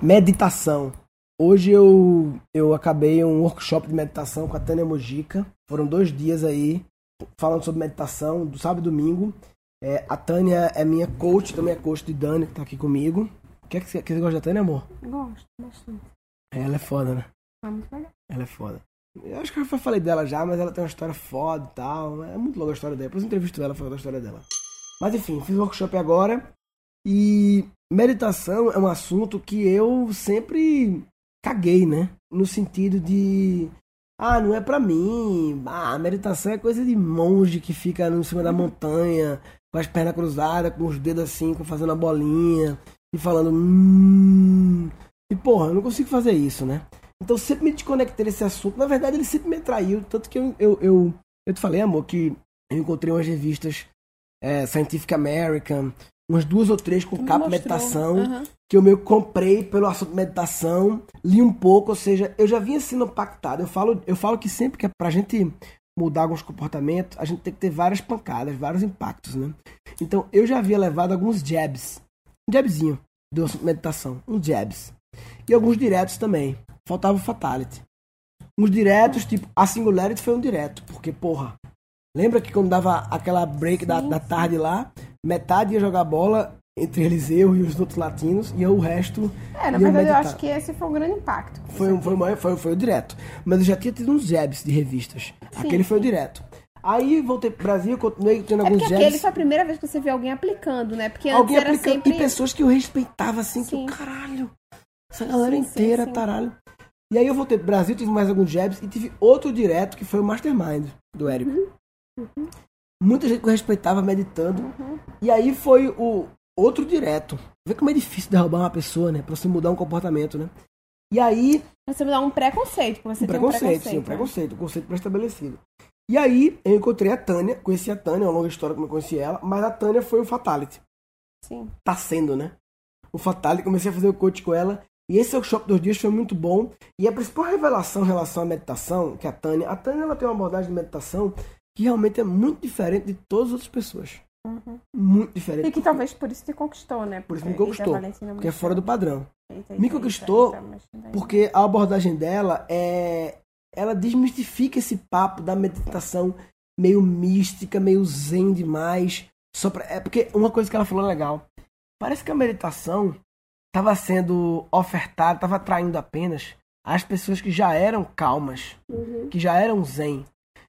meditação. Hoje eu, eu acabei um workshop de meditação com a Tânia Mojica. Foram dois dias aí falando sobre meditação, do sábado e domingo. É, a Tânia é minha coach, também é coach de Dani, que tá aqui comigo. O que, é que, você, que você gosta da Tânia, amor? Gosto bastante. Ela é foda, né? É muito legal. Ela é foda. Eu acho que eu já falei dela já, mas ela tem uma história foda e tal. É muito louca a história dela. Depois eu entrevisto ela falando da história dela. Mas enfim, fiz o workshop agora. E meditação é um assunto que eu sempre caguei, né? No sentido de. Ah, não é pra mim. Ah, meditação é coisa de monge que fica em cima da montanha, com as pernas cruzadas, com os dedos assim, fazendo a bolinha e falando. Hum. E porra, eu não consigo fazer isso, né? Então sempre me desconectei desse assunto. Na verdade, ele sempre me atraiu. Tanto que eu, eu, eu, eu te falei, amor, que eu encontrei umas revistas é, Scientific American, umas duas ou três com capa mostrou. meditação, Aham. que eu meio que comprei pelo assunto meditação, li um pouco, ou seja, eu já vinha sendo impactado. Eu falo, eu falo que sempre que é pra gente mudar alguns comportamentos, a gente tem que ter várias pancadas, vários impactos, né? Então eu já havia levado alguns jabs, um jabzinho do assunto meditação, uns jabs. E alguns diretos também. Faltava o fatality. Uns diretos, tipo, a singularity foi um direto, porque, porra, lembra que quando dava aquela break da, da tarde lá, metade ia jogar bola entre Eliseu e os outros latinos, e o resto. É, na verdade, eu acho que esse foi um grande impacto. que Foi, um- foi, o maior- foi, foi o direto. Mas eu já tinha tido uns jabs de revistas. Sim, aquele foi o sim. direto. Aí voltei pro Brasil, continuei tendo É alguns jabs. aquele foi a primeira vez que você viu alguém aplicando, né? Porque antes Alguém era aplicando. sempre... E pessoas que eu respeitava assim, que Sim. eu, caralho. Essa galera inteira, taralho. E aí eu voltei pro Brasil, tive mais alguns jabs e tive outro direto que foi o Mastermind do Érico. Uhum. Muita gente que eu respeitava meditando. Uhum. E aí foi o outro direto. Vê como é difícil derrubar uma pessoa, né? Pra você mudar um comportamento, né? E aí Você dá um preconceito, você um tem um preconceito, preconceito. sim, um né? preconceito, um conceito pré-estabelecido. E aí eu encontrei a Tânia, conheci a Tânia, é uma longa história como eu conheci ela, mas a Tânia foi o Fatality. Sim. Tá sendo, né? O Fatality, comecei a fazer o coach com ela. E esse workshop dos dias foi muito bom. E a principal revelação em relação à meditação, que a Tânia, a Tânia ela tem uma abordagem de meditação que realmente é muito diferente de todas as outras pessoas. Uhum. Muito diferente. E que talvez por isso te conquistou, né? Por isso me conquistou, Porque é fora do padrão. Eita, me eita, conquistou eita, eita, Porque a abordagem dela é. Ela desmistifica esse papo da meditação meio mística, meio zen demais. Só pra... É porque uma coisa que ela falou legal. Parece que a meditação estava sendo ofertada, estava atraindo apenas as pessoas que já eram calmas, Uhum. que já eram zen.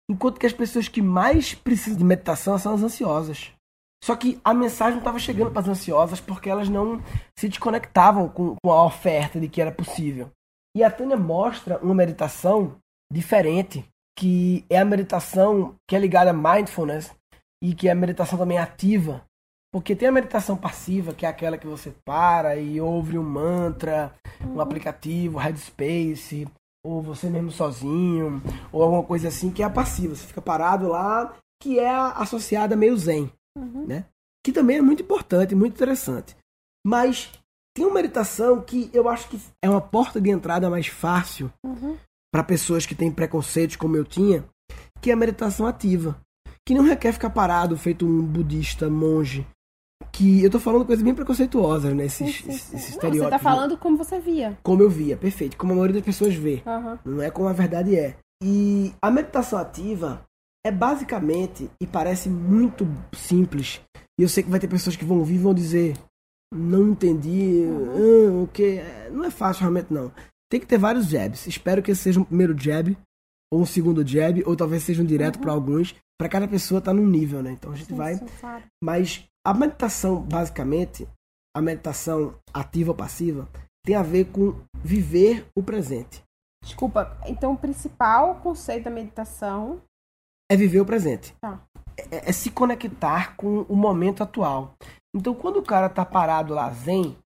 Enquanto que as pessoas que mais precisam de meditação são as ansiosas. Só que a mensagem não estava chegando para as ansiosas porque elas não se desconectavam com, com a oferta de que era possível. E a Tânia mostra uma meditação diferente, que é a meditação que é ligada a mindfulness e que é a meditação também ativa. Porque tem a meditação passiva, que é aquela que você para e ouve um mantra, um aplicativo, Headspace, ou você mesmo sozinho, ou alguma coisa assim, que é a passiva. Você fica parado lá, que é associada meio zen, Uhum. né? Que também é muito importante, muito interessante. Mas tem uma meditação que eu acho que é uma porta de entrada mais fácil Uhum. para pessoas que têm preconceitos como eu tinha, que é a meditação ativa, que não requer ficar parado feito um budista monge. Que eu tô falando coisas bem preconceituosas, né? Esses, Sim, sim, sim. Não, você tá né? falando como você via. Como eu via, perfeito. Como a maioria das pessoas vê. Aham. Não é como a verdade é. E a meditação ativa é basicamente, e parece muito simples, e eu sei que vai ter pessoas que vão ouvir e vão dizer, não entendi, ah, o que? Não é fácil realmente não. Tem que ter vários jabs. Espero que esse seja um primeiro jab, ou um segundo jab, ou talvez seja um direto para alguns. Para cada pessoa tá num nível, né? Então a gente Sim, vai sim, claro. mas a meditação, basicamente, a meditação ativa ou passiva, tem a ver com viver o presente. Desculpa, então o principal conceito da meditação. É viver o presente. Tá. É, é se conectar com o momento atual. Então, quando o cara tá parado lá zen,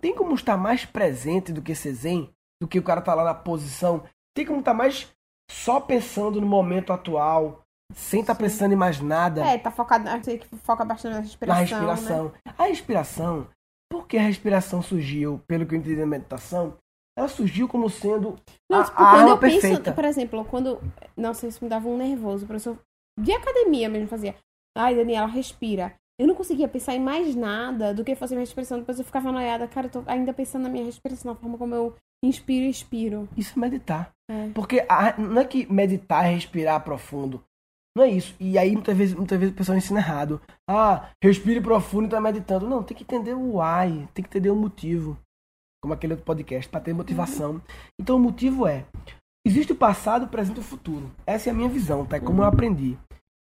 tem como estar mais presente do que ser zen, do que o cara tá lá na posição. Tem como estar mais só pensando no momento atual, sem estar Sim. pensando em mais nada. É, tá focado. Sei que foca bastante na respiração. na Né? respiração. A respiração, porque a respiração surgiu, pelo que eu entendi na meditação, ela surgiu como sendo Não, a, tipo, a quando eu penso, perfeita. por exemplo, quando. Nossa, isso me dava um nervoso. O professor de academia mesmo fazia. Ai, Daniela, respira. Eu não conseguia pensar em mais nada do que fazer minha respiração. Depois eu ficava noiada, cara, eu tô ainda pensando na minha respiração, na forma como eu inspiro e expiro. Isso é meditar. É. Porque a- não é que meditar é respirar profundo. Não é isso. E aí muitas vezes, muitas vezes o pessoal ensina errado. Ah, respire profundo e tá meditando. Não, tem que entender o why, tem que entender o motivo. Como aquele outro podcast, para ter motivação. Então o motivo é: existe o passado, o presente e o futuro. Essa é a minha visão, tá? É como eu aprendi.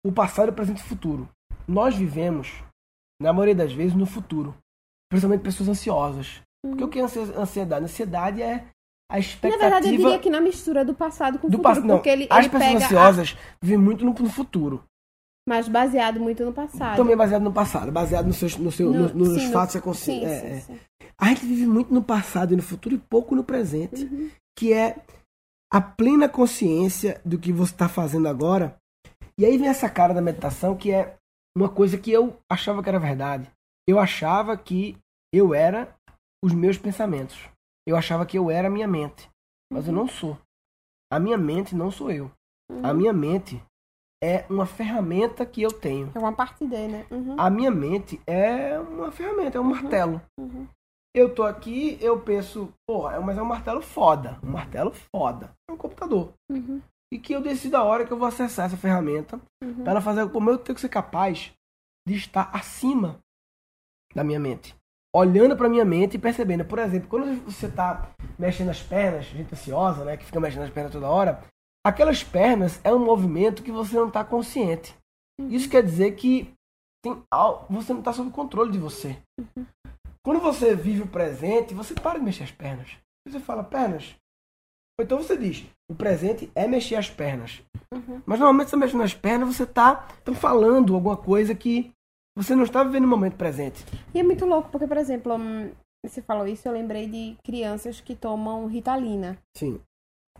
O passado, o presente e o futuro. Nós vivemos, na maioria das vezes, no futuro. Principalmente pessoas ansiosas. Porque o que é ansi- ansiedade? Ansiedade é a Na expectativa verdade, eu diria que na mistura do passado com o do futuro. Não, porque ele, as ele pessoas pega a- ansiosas vivem muito no, no futuro. mas baseado muito no passado. Também baseado no passado, baseado no seu, no seu, no- nos sim, no- fatos que sim, consci... é, sim, é. sim. A gente vive muito no passado e no futuro e pouco no presente, Uhum. que é a plena consciência do que você está fazendo agora. E aí vem essa cara da meditação que é uma coisa que eu achava que era verdade. Eu achava que eu era os meus pensamentos. Eu achava que eu era a minha mente. Mas eu não sou. A minha mente não sou eu. A minha mente é uma ferramenta que eu tenho. É uma parte dele, né? Uhum, A minha mente é uma ferramenta, é um martelo. uhum. Eu tô aqui, eu penso, porra, mas é um martelo foda. Um martelo foda. É um computador. Uhum, E que eu decido a hora que eu vou acessar essa ferramenta uhum. para fazer. Como eu tenho que ser capaz de estar acima da minha mente. Olhando pra minha mente e percebendo. Por exemplo, quando você tá mexendo as pernas, gente ansiosa, né? Que fica mexendo as pernas toda hora. Aquelas pernas é um movimento que você não tá consciente. Isso quer dizer que tem, você não tá sob controle de você. Quando você vive o presente, você para de mexer as pernas. Você fala, pernas. Ou então você diz, o presente é mexer as pernas. Uhum. Mas normalmente você mexendo nas pernas, você tá, tá falando alguma coisa que você não está vivendo no momento presente. E é muito louco, porque, por exemplo, hum, você falou isso, eu lembrei de crianças que tomam Ritalina. Sim.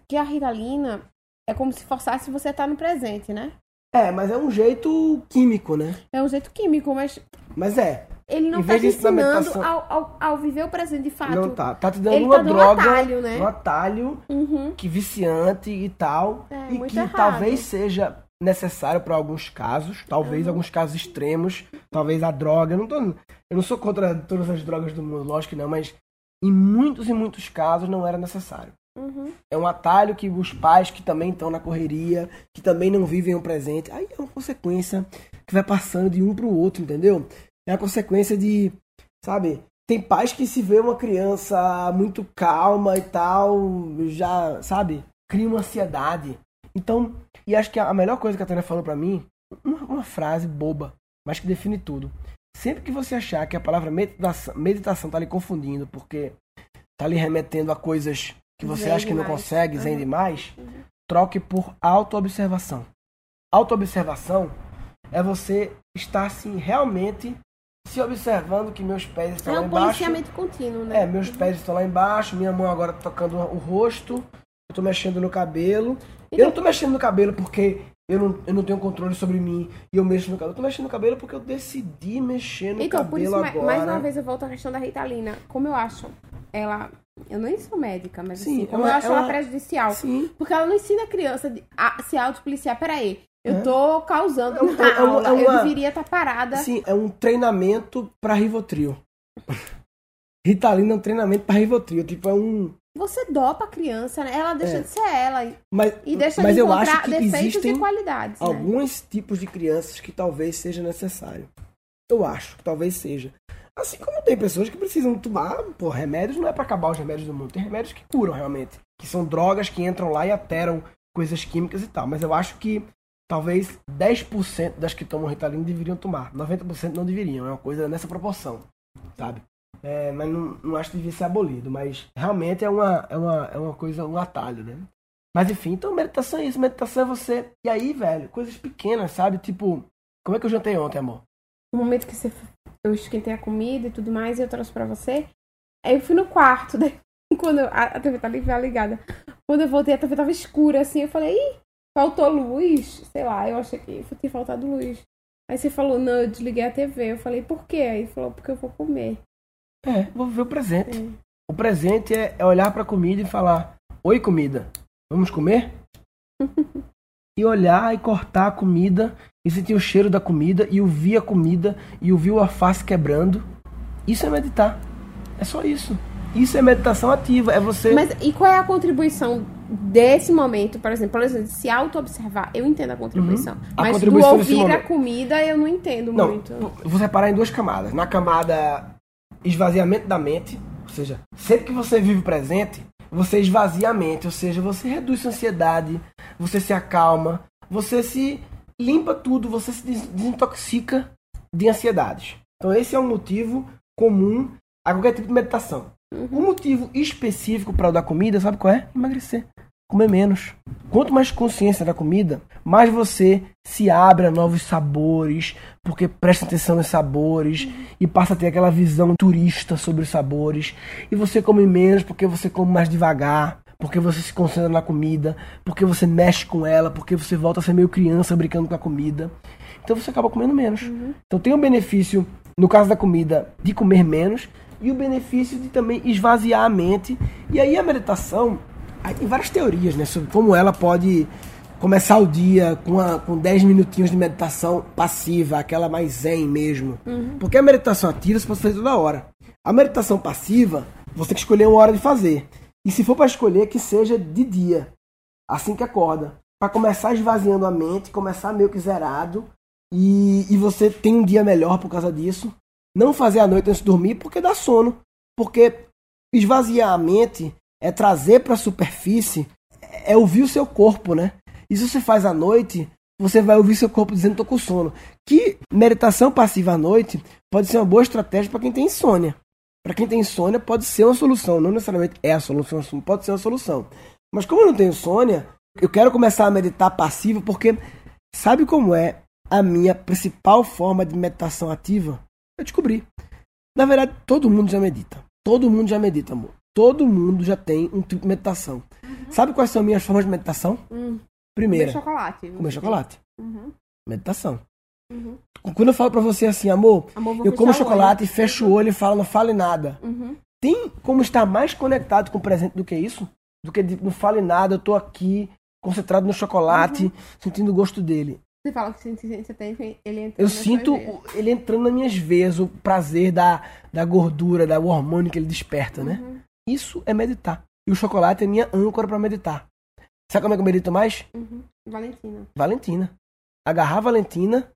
Que a Ritalina é como se forçasse você a estar no presente, né? É, mas é um jeito químico, né? É um jeito químico, mas Mas é. Ele não tá vez te ensinando ao, ao, ao viver o presente de fato. Não tá. Tá te dando Ele uma tá dando um droga, atalho, né? um atalho Uhum. que viciante e tal. É, e que errado. talvez seja necessário para alguns casos, talvez Uhum. alguns casos extremos, talvez a droga. Eu não, tô, eu não sou contra todas as drogas do mundo, lógico que não, mas em muitos e muitos casos não era necessário. Uhum. É um atalho que os pais que também estão na correria, que também não vivem o presente, aí é uma consequência que vai passando de um para o outro, entendeu? É a consequência de, sabe? Tem pais que se vê uma criança muito calma e tal, já, sabe? Cria uma ansiedade. Então, e acho que a melhor coisa que a Tânia falou pra mim, uma, uma frase boba, mas que define tudo. Sempre que você achar que a palavra meditação, meditação tá lhe confundindo, porque tá lhe remetendo a coisas que você Zen acha que não demais. consegue, zen Uhum. demais, troque por autoobservação. Autoobservação é você estar assim realmente se observando que meus pés estão É lá um embaixo. policiamento contínuo, né? É, meus pés estão lá embaixo, minha mão agora tá tocando o rosto, eu tô mexendo no cabelo. Eu Então- não tô mexendo no cabelo porque eu não, eu não tenho controle sobre mim e eu mexo no cabelo. Eu tô mexendo no cabelo porque eu decidi mexer no Então, por cabelo isso, ma- agora. mais uma vez eu volto à questão da Ritalina. Como eu acho ela. Eu nem sou médica, mas Sim, assim, como ela- eu acho ela- ela prejudicial. Sim. Porque ela não ensina a criança a se autopoliciar. Peraí, eu É. tô causando É um- é um- aula. é uma- Eu deveria estar parada. Sim, é um treinamento pra Rivotril. Ritalina é um treinamento pra Rivotril. Tipo, é um. Você dopa a criança, né? Ela deixa É. de ser ela. e- Mas, E deixa mas de eu encontrar acho que defeitos e qualidades. né? alguns tipos de crianças que talvez seja necessário. Eu acho que talvez seja. Assim como tem pessoas que precisam tomar, pô, remédios não é pra acabar os remédios do mundo. Tem remédios que curam realmente. Que são drogas que entram lá e alteram coisas químicas e tal. Mas eu acho que talvez 10% das que tomam Ritalina deveriam tomar. 90% não deveriam. É uma coisa nessa proporção, sabe? É, mas não, não acho que devia ser abolido. Mas realmente é uma, é uma, é uma coisa, um atalho, né? Mas enfim, então meditação é isso. Meditação é você. E aí, velho, coisas pequenas, sabe? Tipo, como é que eu jantei ontem, amor? No momento que você, eu esquentei a comida e tudo mais, e eu trouxe pra você. Aí eu fui no quarto, daí, quando eu- a, a TV tá ligada, ligada. Quando eu voltei, a TV tava escura, assim. Eu falei, ih, faltou luz. Sei lá, eu achei que tinha faltado luz. Aí você falou, não, eu desliguei a TV. Eu falei, por quê? Aí ele falou, porque eu vou comer. É, vou viver o presente. Sim. O presente é, é olhar pra comida e falar: Oi, comida, vamos comer? e olhar e cortar a comida e sentir o cheiro da comida e ouvir a comida e ouvir o alface quebrando. Isso é meditar. É só isso. Isso é meditação ativa. É você. Mas e qual é a contribuição desse momento, por exemplo, por exemplo, se auto-observar, eu entendo a contribuição. Uhum. A Mas contribuição do ouvir a comida, eu não entendo Não, muito. vou separar em duas camadas. Na camada esvaziamento da mente, ou seja, sempre que você vive o presente, você esvazia a mente, ou seja, você reduz sua ansiedade, você se acalma, você se limpa tudo, você se des- desintoxica de ansiedades. Então esse é um motivo comum a qualquer tipo de meditação. O motivo específico para o da comida, sabe qual é? Emagrecer. Comer menos. Quanto mais consciência da comida, mais você se abre a novos sabores, porque presta atenção nos sabores e passa a ter aquela visão turista sobre os sabores. E você come menos porque você come mais devagar, porque você se concentra na comida, porque você mexe com ela, porque você volta a ser meio criança brincando com a comida. Então você acaba comendo menos. Então tem o benefício, no caso da comida, de comer menos e o benefício de também esvaziar a mente. E aí a meditação, aí tem várias teorias, né, sobre como ela pode começar o dia com, a, com 10 minutinhos de meditação passiva, aquela mais zen mesmo. Porque a meditação ativa você pode fazer toda hora. A meditação passiva, você tem que escolher uma hora de fazer. E se for para escolher, que seja de dia, assim que acorda. Para começar esvaziando a mente, começar meio que zerado. E, e você tem um dia melhor por causa disso. Não fazer à noite antes de dormir, porque dá sono. Porque esvaziar a mente é trazer para a superfície, é ouvir o seu corpo, né? E se você faz à noite, você vai ouvir seu corpo dizendo tô com sono. Que meditação passiva à noite pode ser uma boa estratégia para quem tem insônia. Para quem tem insônia pode ser uma solução, não necessariamente é a solução, pode ser uma solução. Mas como eu não tenho insônia, eu quero começar a meditar passivo porque sabe como é a minha principal forma de meditação ativa? Eu descobri. Na verdade, todo mundo já medita. Todo mundo já medita, amor. Todo mundo já tem um tipo de meditação. Sabe quais são minhas formas de meditação? Hum, Primeira, comer chocolate. comer chocolate. Uhum. Meditação. Uhum. Quando eu falo pra você assim, amor, Amor, eu como chocolate e fecho o olho e falo, não fale nada. olho. Uhum. Tem como estar mais conectado com o presente do que isso? Do que não fale nada, eu tô aqui, concentrado no chocolate, Uhum. sentindo o gosto dele. Você fala que você, tem ele entra Eu sinto o- ele entrando nas minhas veias, o prazer da, da gordura, da o hormônio que ele desperta, né? Uhum. Isso é meditar. E o chocolate é minha âncora pra meditar. Sabe como é que eu medito mais? Uhum. Valentina. Valentina. Agarrar a Valentina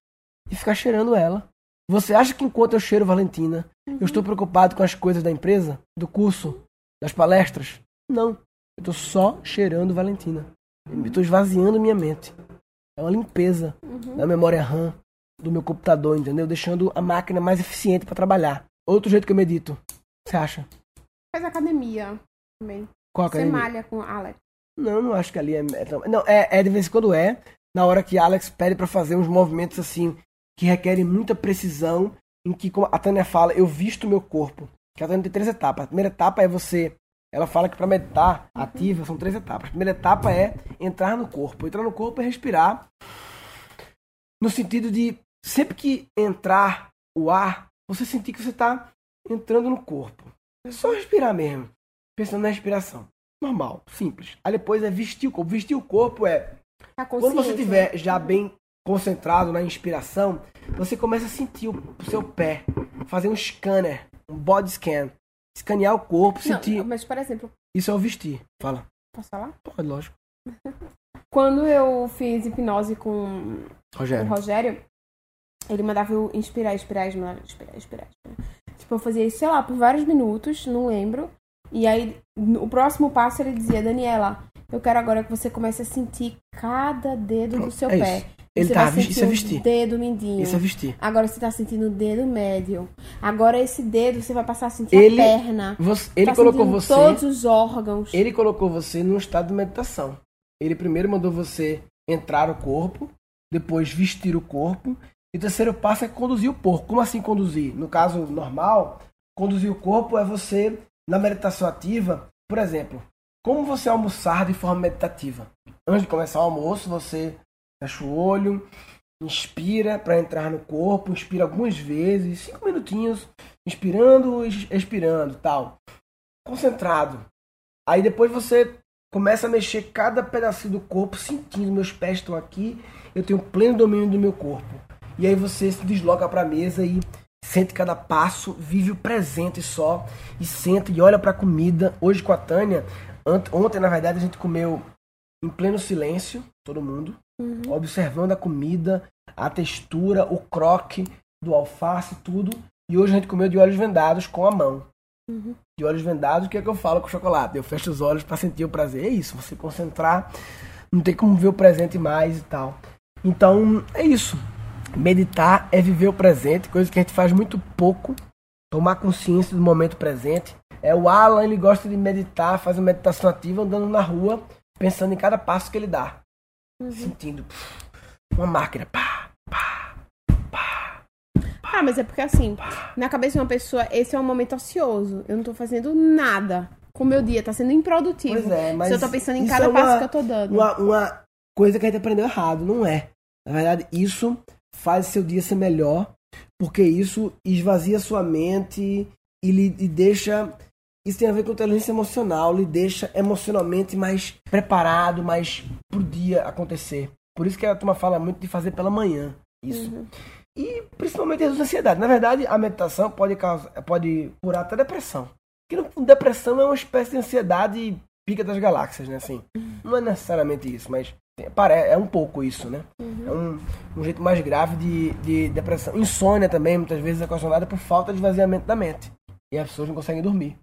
e ficar cheirando ela. Você acha que enquanto eu cheiro Valentina, eu estou preocupado com as coisas da empresa, do curso, das palestras? Não. Eu estou só cheirando Valentina. Eu estou esvaziando minha mente. É uma limpeza Uhum. da memória RAM do meu computador, entendeu? Deixando a máquina mais eficiente para trabalhar. Outro jeito que eu medito. Você acha? Faz academia também. Qual Você academia? malha com Alex. Não, não acho que ali é. é Não, é, é de vez em quando é. Na hora que Alex pede pra fazer uns movimentos assim que requerem muita precisão, em que, como a Tânia fala, eu visto o meu corpo. Que a Tânia tem três etapas. A primeira etapa é você. Ela fala que pra meditar ativa são três etapas. A primeira etapa é entrar no corpo. Entrar no corpo é respirar. No sentido de sempre que entrar o ar, você sentir que você tá entrando no corpo. É só respirar mesmo. Pensando na respiração normal, simples. Aí depois é vestir o corpo. Vestir o corpo é Tá quando você estiver já bem concentrado na inspiração, você começa a sentir o, o seu pé, fazer um scanner, um body scan, escanear o corpo, Não, sentir. mas, por exemplo, Isso é o vestir. Fala. posso falar? Pode, lógico. Quando eu fiz hipnose com o Rogério. Rogério, ele mandava eu inspirar, inspirar, inspirar, inspirar, inspirar. Tipo, eu fazia isso, sei lá, por vários minutos, não lembro. E aí, o próximo passo, ele dizia, Daniela, eu quero agora que você comece a sentir cada dedo do Pronto, seu é pé. isso. Ele você tá, vai isso é o vestir. dedo mindinho. Isso é vestir. Agora você tá sentindo o dedo médio. Agora esse dedo você vai passar a sentir Ele- a perna. Você- ele tá colocou você. todos os órgãos. Ele colocou você num estado de meditação. Ele primeiro mandou você entrar no corpo, depois vestir o corpo, e o terceiro passo é conduzir o corpo. Como assim conduzir? No caso normal, conduzir o corpo é você, na meditação ativa, por exemplo, como você almoçar de forma meditativa? Antes de começar o almoço, você fecha o olho, inspira para entrar no corpo, inspira algumas vezes, cinco minutinhos, inspirando e expirando, tal. Concentrado. Aí depois você começa a mexer cada pedacinho do corpo, sentindo meus pés estão aqui, eu tenho pleno domínio do meu corpo. E aí você se desloca para a mesa e sente cada passo, vive o presente só e senta e olha para a comida. Hoje com a Tânia, ontem na verdade a gente comeu em pleno silêncio, todo mundo, uhum. observando a comida, a textura, o croque do alface, tudo. E hoje a gente comeu de olhos vendados com a mão. Uhum. De olhos vendados, o que é que eu falo com o chocolate? Eu fecho os olhos para sentir o prazer. É isso, você concentrar, não tem como ver o presente mais e tal. Então, é isso. Meditar é viver o presente, coisa que a gente faz muito pouco. Tomar consciência do momento presente. É o Alan, ele gosta de meditar, faz uma meditação ativa andando na rua, pensando em cada passo que ele dá. Uhum. Sentindo pff, uma máquina. Pá, pá, pá, pá. Ah, mas é porque assim, pá. na cabeça de uma pessoa, esse é um momento ocioso. Eu não tô fazendo nada com o meu dia, tá sendo improdutivo. Pois é, mas Se eu tô pensando em cada é uma, passo que eu tô dando. Uma, uma coisa que a gente aprendeu errado, não é. Na verdade, isso faz seu dia ser melhor, porque isso esvazia sua mente e lhe e deixa. Isso tem a ver com inteligência emocional, lhe deixa emocionalmente mais preparado, mais pro dia acontecer. Por isso que a turma fala muito de fazer pela manhã. Isso. Uhum. E principalmente reduz a ansiedade. Na verdade, a meditação pode, causar, pode curar até depressão. Porque depressão é uma espécie de ansiedade pica das galáxias, né? Assim, uhum. não é necessariamente isso, mas é um pouco isso, né? Uhum. É um, um jeito mais grave de, de depressão. Insônia também, muitas vezes, é ocasionada por falta de esvaziamento da mente. E as pessoas não conseguem dormir.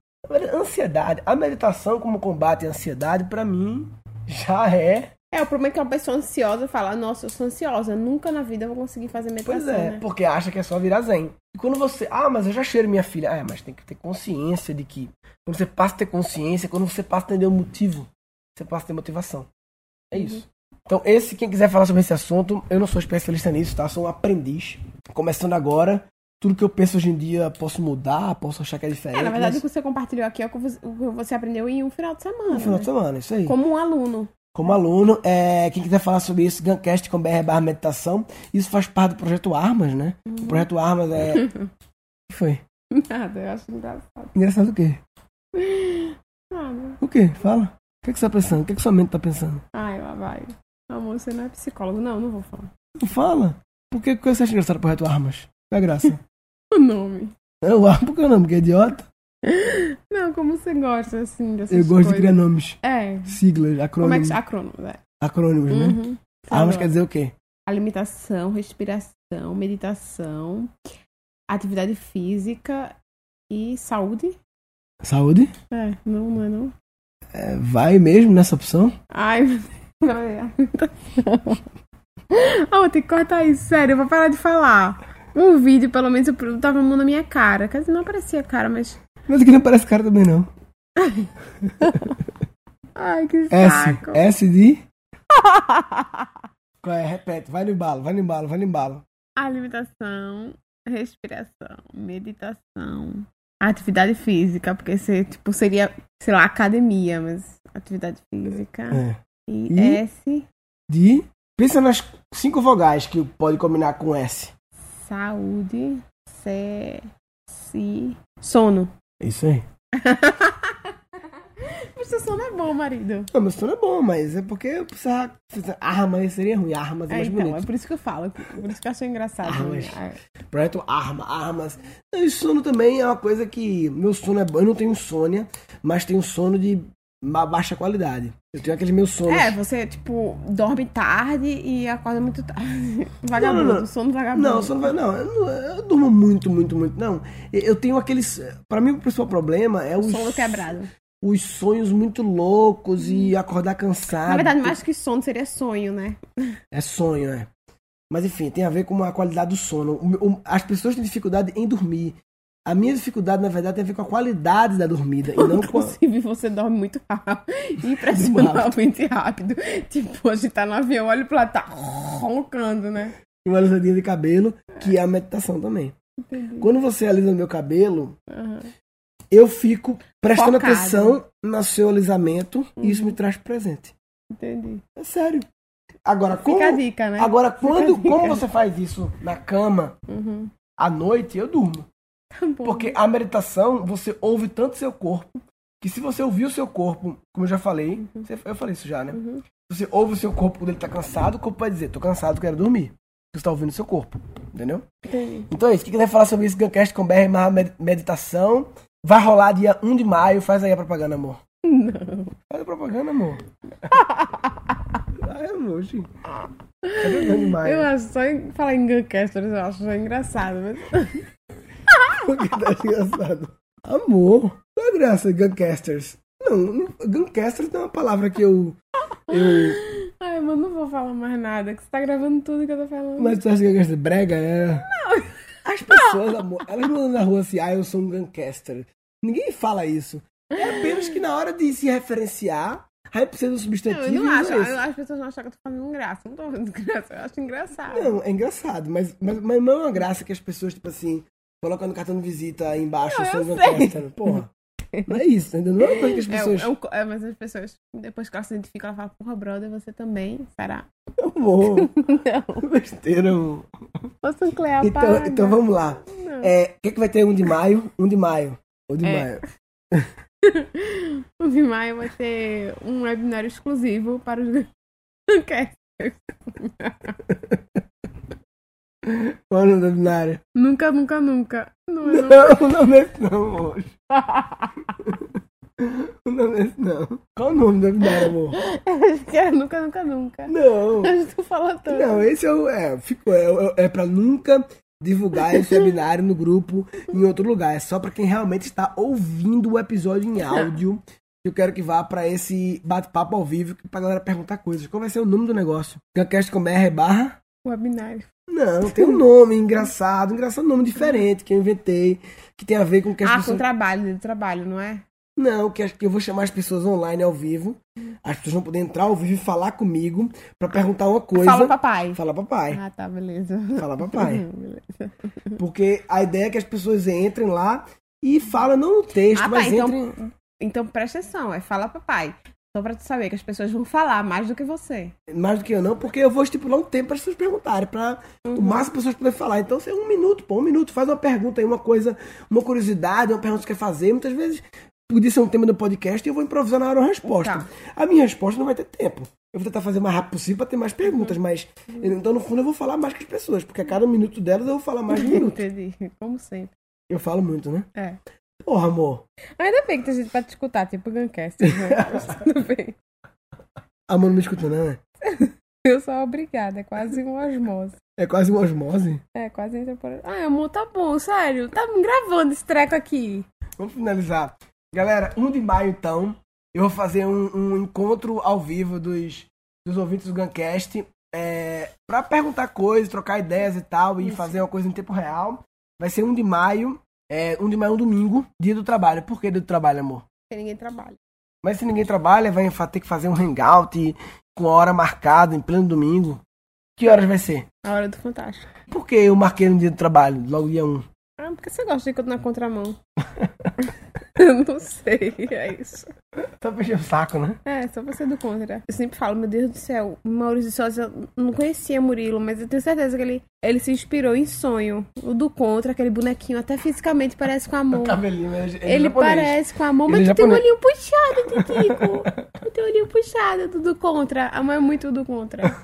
Ansiedade. A meditação como combate à ansiedade, para mim, já é. É, o problema é que uma pessoa ansiosa fala, nossa, eu sou ansiosa, nunca na vida eu vou conseguir fazer meditação. Pois é, né? porque acha que é só virar zen. E quando você, ah, mas eu já cheiro minha filha. Ah, mas tem que ter consciência de que. Quando você passa a ter consciência, quando você passa a entender o motivo, você passa a ter motivação. É uhum. Então, esse, quem quiser falar sobre esse assunto, eu não sou especialista nisso, tá? Sou um aprendiz. Começando agora, tudo que eu penso hoje em dia posso mudar, posso achar que é diferente. É, na verdade, mas... o que você compartilhou aqui é o que você aprendeu em um final de semana. Um final né? de semana, isso aí. Como um aluno. Como aluno, é, quem quiser falar sobre isso, Guncast com BR barra meditação. Isso faz parte do projeto Armas, né? Uhum. O projeto Armas é. o que foi? Nada, eu acho engraçado. Engraçado o quê? Nada. O quê? Fala. O que, é que você tá pensando? O que, é que sua mente tá pensando? Ai, lá vai. Amor, você não é psicólogo. Não, não vou falar. Não fala? Por que, que você acha engraçado o Projeto Armas? Qual é a graça? o nome. É o Armas, por que o nome? Porque é idiota? Não, como você gosta, assim, dessas Eu gosto coisas. de criar nomes. É. Siglas, acrônimos. Como é que... Acrônimos, é. Acrônimos, né? Uhum. Armas quer dizer o quê? Alimentação, respiração, meditação, atividade física e saúde. Saúde? É, não, não é não. É, vai mesmo nessa opção? Ai, meu Deus. Ah, vou ter que cortar isso, sério, eu vou parar de falar. Um vídeo, pelo menos, eu tava na minha cara. Quer dizer, não aparecia cara, mas. Mas aqui não aparece cara também, não. Ai, que saco. S, S de. Qual é? Repete, vai no embalo, vai no embalo, vai no embalo. Alimentação, respiração, meditação, atividade física, porque você, tipo, seria, sei lá, academia, mas atividade física. É. E, e S. De. Pensa nas cinco vogais que pode combinar com S. Saúde. C. Si. Sono. Isso aí. Mas seu sono é bom, marido. Não, meu sono é bom, mas é porque eu precisava. Armas seria ruim. Armas é, mais então, bonito. É por isso que eu falo. Por isso que eu achei engraçado. Armas. Né? Projeto Arma, Armas. E sono também é uma coisa que. Meu sono é bom. Eu não tenho insônia, mas tenho sono de uma baixa qualidade. Eu tenho aqueles meus sonos. É, você, tipo, dorme tarde e acorda muito tarde. Vagabundo, não, não, não. sono vagabundo. Não, sono Não, eu, não, eu durmo muito, muito, muito. Não. Eu tenho aqueles. Para mim, o principal problema é o. Sono quebrado. Os sonhos muito loucos e acordar cansado. Na verdade, mais que sono seria sonho, né? É sonho, é. Mas enfim, tem a ver com a qualidade do sono. As pessoas têm dificuldade em dormir. A minha dificuldade, na verdade, tem a ver com a qualidade da dormida. E não com Inclusive, você dorme muito rápido. Impressionantemente rápido. Tipo, a gente tá no avião, olha pro lado, tá roncando, né? E uma alisadinha de cabelo, que é a meditação também. Entendi. Quando você alisa meu cabelo, uhum. eu fico prestando Focado. atenção no seu alisamento uhum. e isso me traz presente. Entendi. É sério. Agora, como, Fica a dica, né? Agora, quando, como você faz isso na cama, uhum. à noite, eu durmo. Tá Porque a meditação, você ouve tanto seu corpo, que se você ouvir o seu corpo, como eu já falei, você- eu falei isso já, né? Uhum. Você ouve o seu corpo quando ele tá cansado, o corpo vai dizer, tô cansado, quero dormir. Você tá ouvindo o seu corpo, entendeu? Entendi. Então é isso. Quem quiser falar sobre isso, Guncast com BR meditação, vai rolar dia 1 de maio. Faz aí a propaganda, amor. Não. Faz a propaganda, amor. Ai, amor, sim. Cadê o dia 1 de maio? Eu acho só em falar em Guncasters, eu acho só engraçado. Mas... Porque tá engraçado. Amor. Qual a graça Guncasters? Não, não Guncasters não é uma palavra que eu... eu Ai, mas não vou falar mais nada, que você tá gravando tudo que eu tô falando. mas tu acha que Guncaster brega? É... Não. As pessoas, amor, elas não andam na rua assim, ah, eu sou um Guncaster. Ninguém fala isso. É apenas que na hora de se referenciar, aí precisa do Não, substantivo. eu não acho. esse. eu- As pessoas não acham que eu tô fazendo graça. Não tô fazendo graça, eu acho engraçado. Não, é engraçado, mas, mas, mas não é uma graça que as pessoas, tipo assim, colocam no cartão de visita aí embaixo, Não, eu eu um sei. Guncaster. Porra. Não é isso, entendeu? Não é uma coisa que as É, pessoas. é, um co- é, mas as pessoas, depois que elas se identificam, elas falam, porra, brother, você também? Será? Amor, Não. besteira, amor. Fosse um Cleopatra. Então, então vamos lá. Não. É, o que, que vai ter 1 de maio? 1 de maio. 1 de É. maio. O de maio vai ter um webinário exclusivo para os Guncasters. Qual é o nome da binária? Nunca, nunca, nunca. Não é não. Não, o nome é esse não, amor. O nome é esse não. Qual o nome da binária, amor? Acho que é nunca, nunca, nunca. Não. Acho que tu fala tanto. Não, esse é o. É, ficou. É, é pra nunca divulgar esse webinário no grupo em outro lugar. É só pra quem realmente está ouvindo o episódio em áudio. Eu quero que vá pra esse bate-papo ao vivo pra galera perguntar coisas. Qual vai ser o nome do negócio? Guncast com barra? Webinário. Não, tem um nome engraçado. Engraçado, um nome diferente que eu inventei. Que tem a ver com o que as Ah, pessoas. com trabalho, de trabalho, não é? Não, que acho que eu vou chamar as pessoas online ao vivo. As pessoas vão poder entrar ao vivo e falar comigo pra perguntar uma coisa. Fala papai. Fala papai. Ah, tá, beleza. Fala papai. beleza. Porque a ideia é que as pessoas entrem lá e falem não no texto, Ah, tá, mas então- entrem. Então presta atenção, é fala papai. Só pra tu saber que as pessoas vão falar mais do que você. Mais do que eu não, porque eu vou estipular um tempo para as pessoas perguntarem, para o máximo pessoas poderem falar. Então, se é um minuto, pô, um minuto, faz uma pergunta aí, uma coisa, uma curiosidade, uma pergunta que você quer fazer. Muitas vezes podia ser um tema do podcast e eu vou improvisar na hora uma resposta. Tá. A minha resposta não vai ter tempo. Eu vou tentar fazer o mais rápido possível para ter mais perguntas, mas então no fundo eu vou falar mais que as pessoas, porque a cada minuto delas eu vou falar mais de um minuto. Entendi, como sempre. Eu falo muito, né? É. Porra, amor. Ainda bem que tem gente pra te escutar, tipo Guncast. Né? Tudo bem. Amor não me escuta, não, né? Eu sou obrigada, é quase uma osmose. É quase uma osmose. É, quase entra por. Ai, amor, tá bom, sério. Tá me gravando esse treco aqui. Vamos finalizar. Galera, 1 de maio, então, eu vou fazer um, um encontro ao vivo dos, dos ouvintes do Guncast é, para perguntar coisas, trocar ideias e tal, e Isso. fazer uma coisa em tempo real. Vai ser 1 de maio. É, 1 de maio é um domingo, dia do trabalho. Por que dia do trabalho, amor? Porque ninguém trabalha. Mas se ninguém trabalha, vai ter que fazer um hangout com a hora marcada, em pleno domingo. Que horas vai ser? A hora do Fantástico. Por que eu marquei no dia do trabalho, logo dia 1? Ah, porque você gosta de ir na contramão. Eu não sei, é isso. Só pra encher o saco, né? É, só você do contra. Eu sempre falo, meu Deus do céu, Maurício de Souza, eu não conhecia Murilo, mas eu tenho certeza que ele, ele se inspirou em sonho. O do contra, aquele bonequinho, até fisicamente parece com a mão. O cabelinho, ele, ele é Ele japonês. parece com a mão, Ele mas é tu tem um japonês. olhinho puxado, Titico. tu tem um olhinho puxado, tudo contra. A mãe é muito do contra.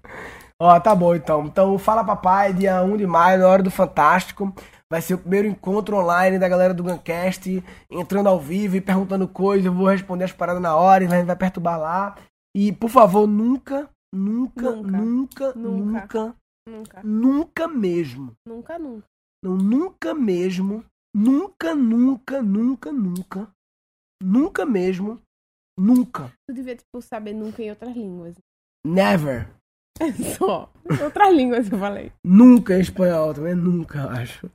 Ó, tá bom então. Então, Fala Papai, dia 1 de maio, na hora do Fantástico. Vai ser o primeiro encontro online da galera do Guncast, entrando ao vivo e perguntando coisas. Eu vou responder as paradas na hora e gente vai perturbar lá. E, por favor, nunca, nunca, Nunca. nunca, Nunca. nunca, Nunca, mesmo. nunca, nunca. Não, nunca mesmo. Nunca, nunca, nunca, nunca. Nunca mesmo. Nunca. Tu devia, tipo, saber nunca em outras línguas. Never. É só. Outras línguas, eu falei. Nunca em espanhol também. Nunca, acho.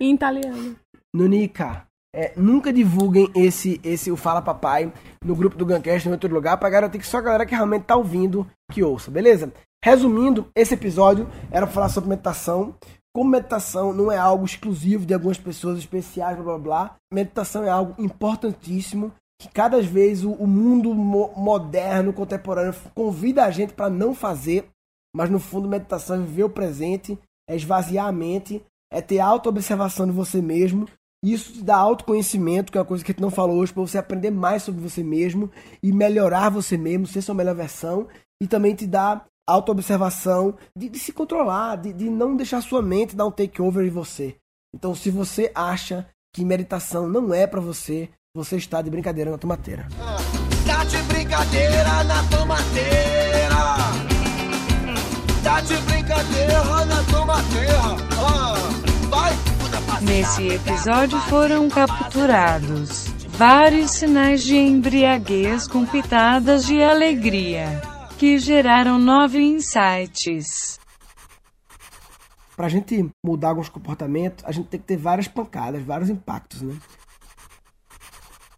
Em italiano. Nunica, é, nunca divulguem esse, esse o Fala Papai no grupo do Guncast em outro lugar pra garantir que só a galera que realmente tá ouvindo que ouça, beleza? Resumindo, esse episódio era pra falar sobre meditação. Como meditação não é algo exclusivo de algumas pessoas especiais, blá blá blá. Meditação é algo importantíssimo que cada vez o, o mundo mo- moderno, contemporâneo, convida a gente para não fazer, mas no fundo meditação é viver o presente, é esvaziar a mente, é ter auto-observação de você mesmo Isso te dá autoconhecimento, que é uma coisa que a gente não falou hoje, para você aprender mais sobre você mesmo e melhorar você mesmo, ser sua melhor versão. E também te dá autoobservação, de, de se controlar, de, de não deixar sua mente dar um takeover em você. Então, se você acha que meditação não é para você, você está de brincadeira na tomateira. Tá de brincadeira na tomateira. Tá de brincadeira na tomateira. Nesse episódio foram capturados vários sinais de embriaguez com pitadas de alegria, que geraram nove insights. Pra gente mudar alguns comportamentos, a gente tem que ter várias pancadas, vários impactos, né?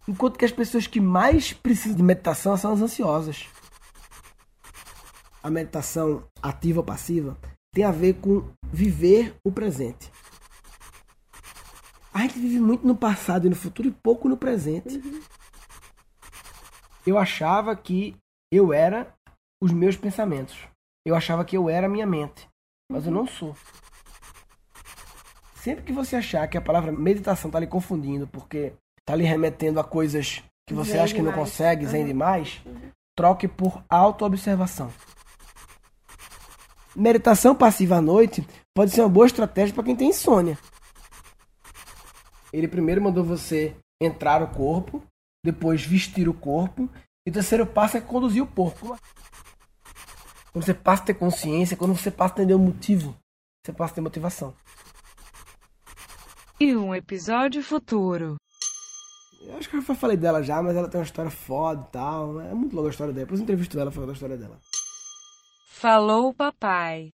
Enquanto que as pessoas que mais precisam de meditação são as ansiosas. A meditação ativa ou passiva tem a ver com viver o presente. A gente vive muito no passado e no futuro e pouco no presente. Eu achava que eu era os meus pensamentos. Eu achava que eu era a minha mente. Mas eu não sou. Sempre que você achar que a palavra meditação está lhe confundindo, porque está lhe remetendo a coisas que você Zen acha que não demais. consegue, zen Uhum. demais, troque por autoobservação. Meditação passiva à noite pode ser uma boa estratégia para quem tem insônia. Ele primeiro mandou você entrar no corpo, depois vestir o corpo, e o terceiro passo é conduzir o corpo. Quando você passa a ter consciência, quando você passa a entender o motivo, você passa a ter motivação. E um episódio futuro. Eu acho que eu já falei dela já, mas ela tem uma história foda e tal. É muito longa a história dela. Depois eu entrevisto ela falando da história dela. Falou papai.